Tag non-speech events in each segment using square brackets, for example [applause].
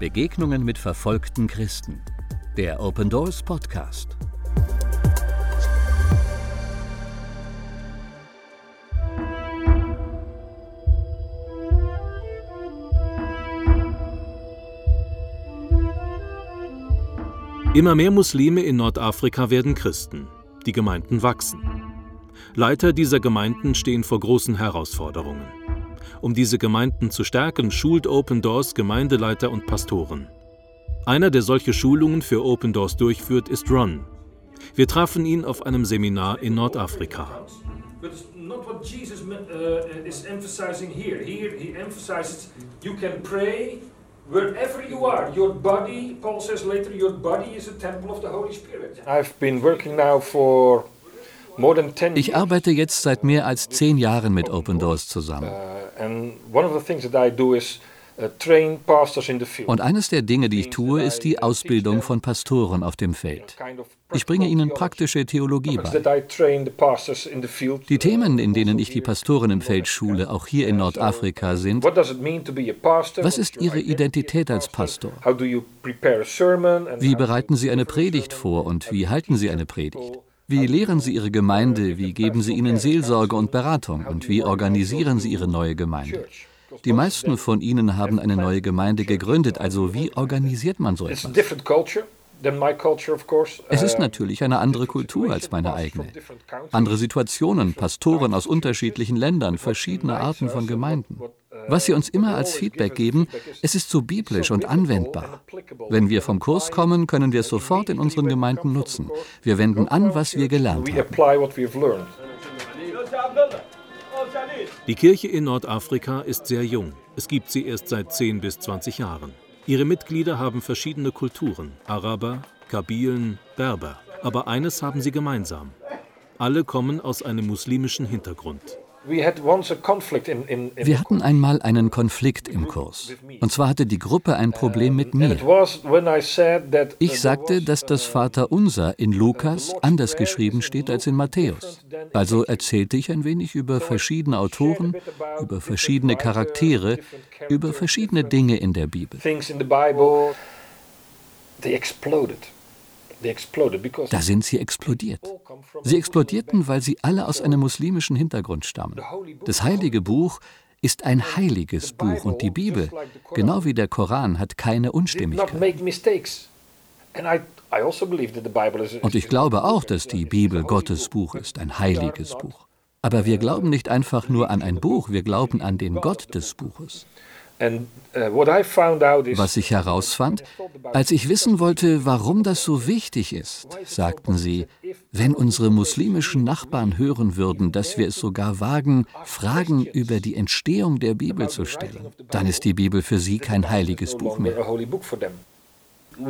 Begegnungen mit verfolgten Christen. Der Open Doors Podcast. Immer mehr Muslime in Nordafrika werden Christen. Die Gemeinden wachsen. Leiter dieser Gemeinden stehen vor großen Herausforderungen. Um diese Gemeinden zu stärken, schult Open Doors Gemeindeleiter und Pastoren. Einer, der solche Schulungen für Open Doors durchführt, ist Ron. Wir trafen ihn auf einem Seminar in Nordafrika. Wherever you are, your body, Paul says later, your body is a temple of the Holy Spirit. I've been working now for ich arbeite jetzt seit mehr als zehn Jahren mit Open Doors zusammen. Uh, uh, Und eines der Dinge, die ich tue, ist die Ausbildung von Pastoren auf dem Feld. Ich bringe ihnen praktische Theologie bei. Die Themen, in denen ich die Pastoren im Feld schule, auch hier in Nordafrika, sind, was ist ihre Identität als Pastor? Wie bereiten sie eine Predigt vor und wie halten sie eine Predigt? Wie lehren Sie Ihre Gemeinde? Wie geben Sie ihnen Seelsorge und Beratung? Und wie organisieren Sie Ihre neue Gemeinde? Die meisten von Ihnen haben eine neue Gemeinde gegründet, also wie organisiert man so etwas? Es ist natürlich eine andere Kultur als meine eigene. Andere Situationen, Pastoren aus unterschiedlichen Ländern, verschiedene Arten von Gemeinden. Was sie uns immer als Feedback geben, es ist so biblisch und anwendbar. Wenn wir vom Kurs kommen, können wir es sofort in unseren Gemeinden nutzen. Wir wenden an, was wir gelernt haben. Die Kirche in Nordafrika ist sehr jung. Es gibt sie erst seit 10 bis 20 Jahren. Ihre Mitglieder haben verschiedene Kulturen, Araber, Kabilen, Berber. Aber eines haben sie gemeinsam. Alle kommen aus einem muslimischen Hintergrund. Wir hatten einmal einen Konflikt im Kurs. Und zwar hatte die Gruppe ein Problem mit mir. Ich sagte, dass das Vaterunser in Lukas anders geschrieben steht als in Matthäus. Also erzählte ich ein wenig über verschiedene Autoren, über verschiedene Charaktere, über verschiedene Dinge in der Bibel. Da sind sie explodiert. Sie explodierten, weil sie alle aus einem muslimischen Hintergrund stammen. Das heilige Buch ist ein heiliges Buch und die Bibel, genau wie der Koran, hat keine Unstimmigkeit. Also und ich glaube auch, dass die Bibel Gottes Buch ist, ein heiliges Buch. Aber wir glauben nicht einfach nur an ein Buch, wir glauben an den Gott des Buches. Uh, Was ich herausfand, als ich wissen wollte, warum das so wichtig ist, sagten sie, wenn unsere muslimischen Nachbarn hören würden, dass wir es sogar wagen, Fragen über die Entstehung der Bibel zu stellen, dann ist die Bibel für sie kein heiliges Buch mehr. Uh,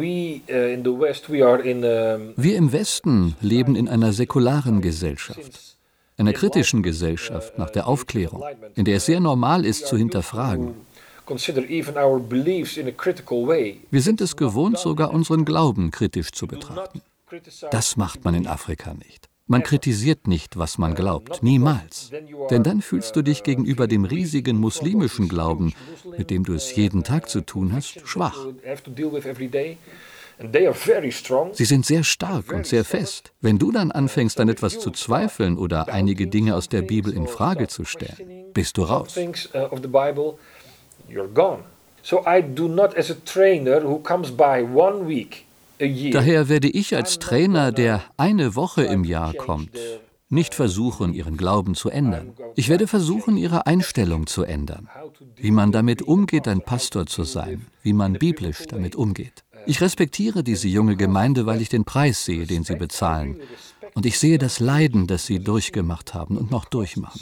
wir im Westen leben in einer säkularen Gesellschaft, einer kritischen Gesellschaft nach der Aufklärung, in der es sehr normal ist zu hinterfragen. Wir sind es gewohnt, sogar unseren Glauben kritisch zu betrachten. Das macht man in Afrika nicht. Man kritisiert nicht, was man glaubt, niemals. Denn dann fühlst du dich gegenüber dem riesigen muslimischen Glauben, mit dem du es jeden Tag zu tun hast, schwach. Sie sind sehr stark und sehr fest. Wenn du dann anfängst, an etwas zu zweifeln oder einige Dinge aus der Bibel in Frage zu stellen, bist du raus. So I do not as a trainer who comes by one week. Daher werde ich als Trainer, der eine Woche im Jahr kommt, nicht versuchen, ihren Glauben zu ändern. Ich werde versuchen, ihre Einstellung zu ändern. Wie man damit umgeht, ein Pastor zu sein, wie man biblisch damit umgeht. Ich respektiere diese junge Gemeinde, weil ich den Preis sehe, den sie bezahlen. Und ich sehe das Leiden, das sie durchgemacht haben und noch durchmachen.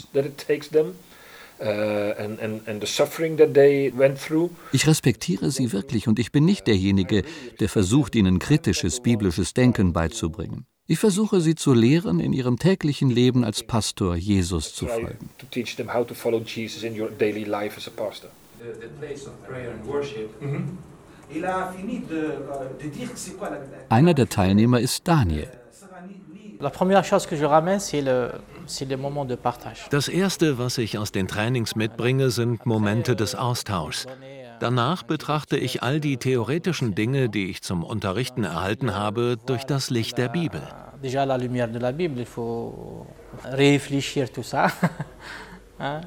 Uh, ich respektiere sie wirklich und ich bin nicht derjenige, der versucht, ihnen kritisches biblisches Denken beizubringen. Ich versuche sie zu lehren, in ihrem täglichen Leben als Pastor Jesus zu folgen. Einer der Teilnehmer ist Daniel. Das Erste, was ich aus den Trainings mitbringe, sind Momente des Austauschs. Danach betrachte ich all die theoretischen Dinge, die ich zum Unterrichten erhalten habe, durch das Licht der Bibel. [laughs] Euh,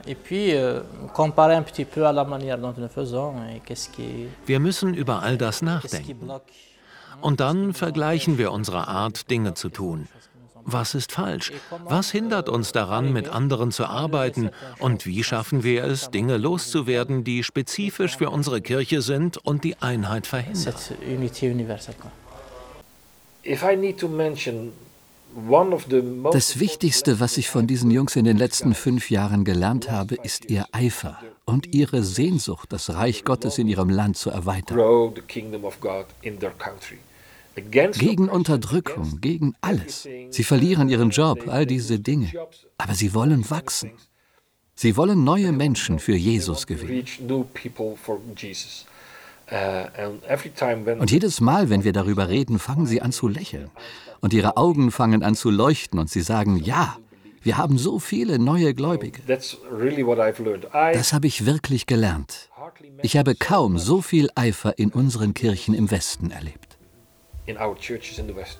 wir müssen über all das nachdenken. Und dann vergleichen wir unsere Art, Dinge zu tun. Was ist falsch? Was hindert uns daran, mit anderen zu arbeiten? Und wie schaffen wir es, Dinge loszuwerden, die spezifisch für unsere Kirche sind und die Einheit verhindern? Das Wichtigste, was ich von diesen Jungs in den letzten fünf Jahren gelernt habe, ist ihr Eifer und ihre Sehnsucht, das Reich Gottes in ihrem Land zu erweitern. Gegen Unterdrückung, gegen alles. Sie verlieren ihren Job, all diese Dinge. Aber sie wollen wachsen. Sie wollen neue Menschen für Jesus gewinnen. Und jedes Mal, wenn wir darüber reden, fangen sie an zu lächeln. Und ihre Augen fangen an zu leuchten und sie sagen, ja, wir haben so viele neue Gläubige. Das habe ich wirklich gelernt. Ich habe kaum so viel Eifer in unseren Kirchen im Westen erlebt in our churches in the West.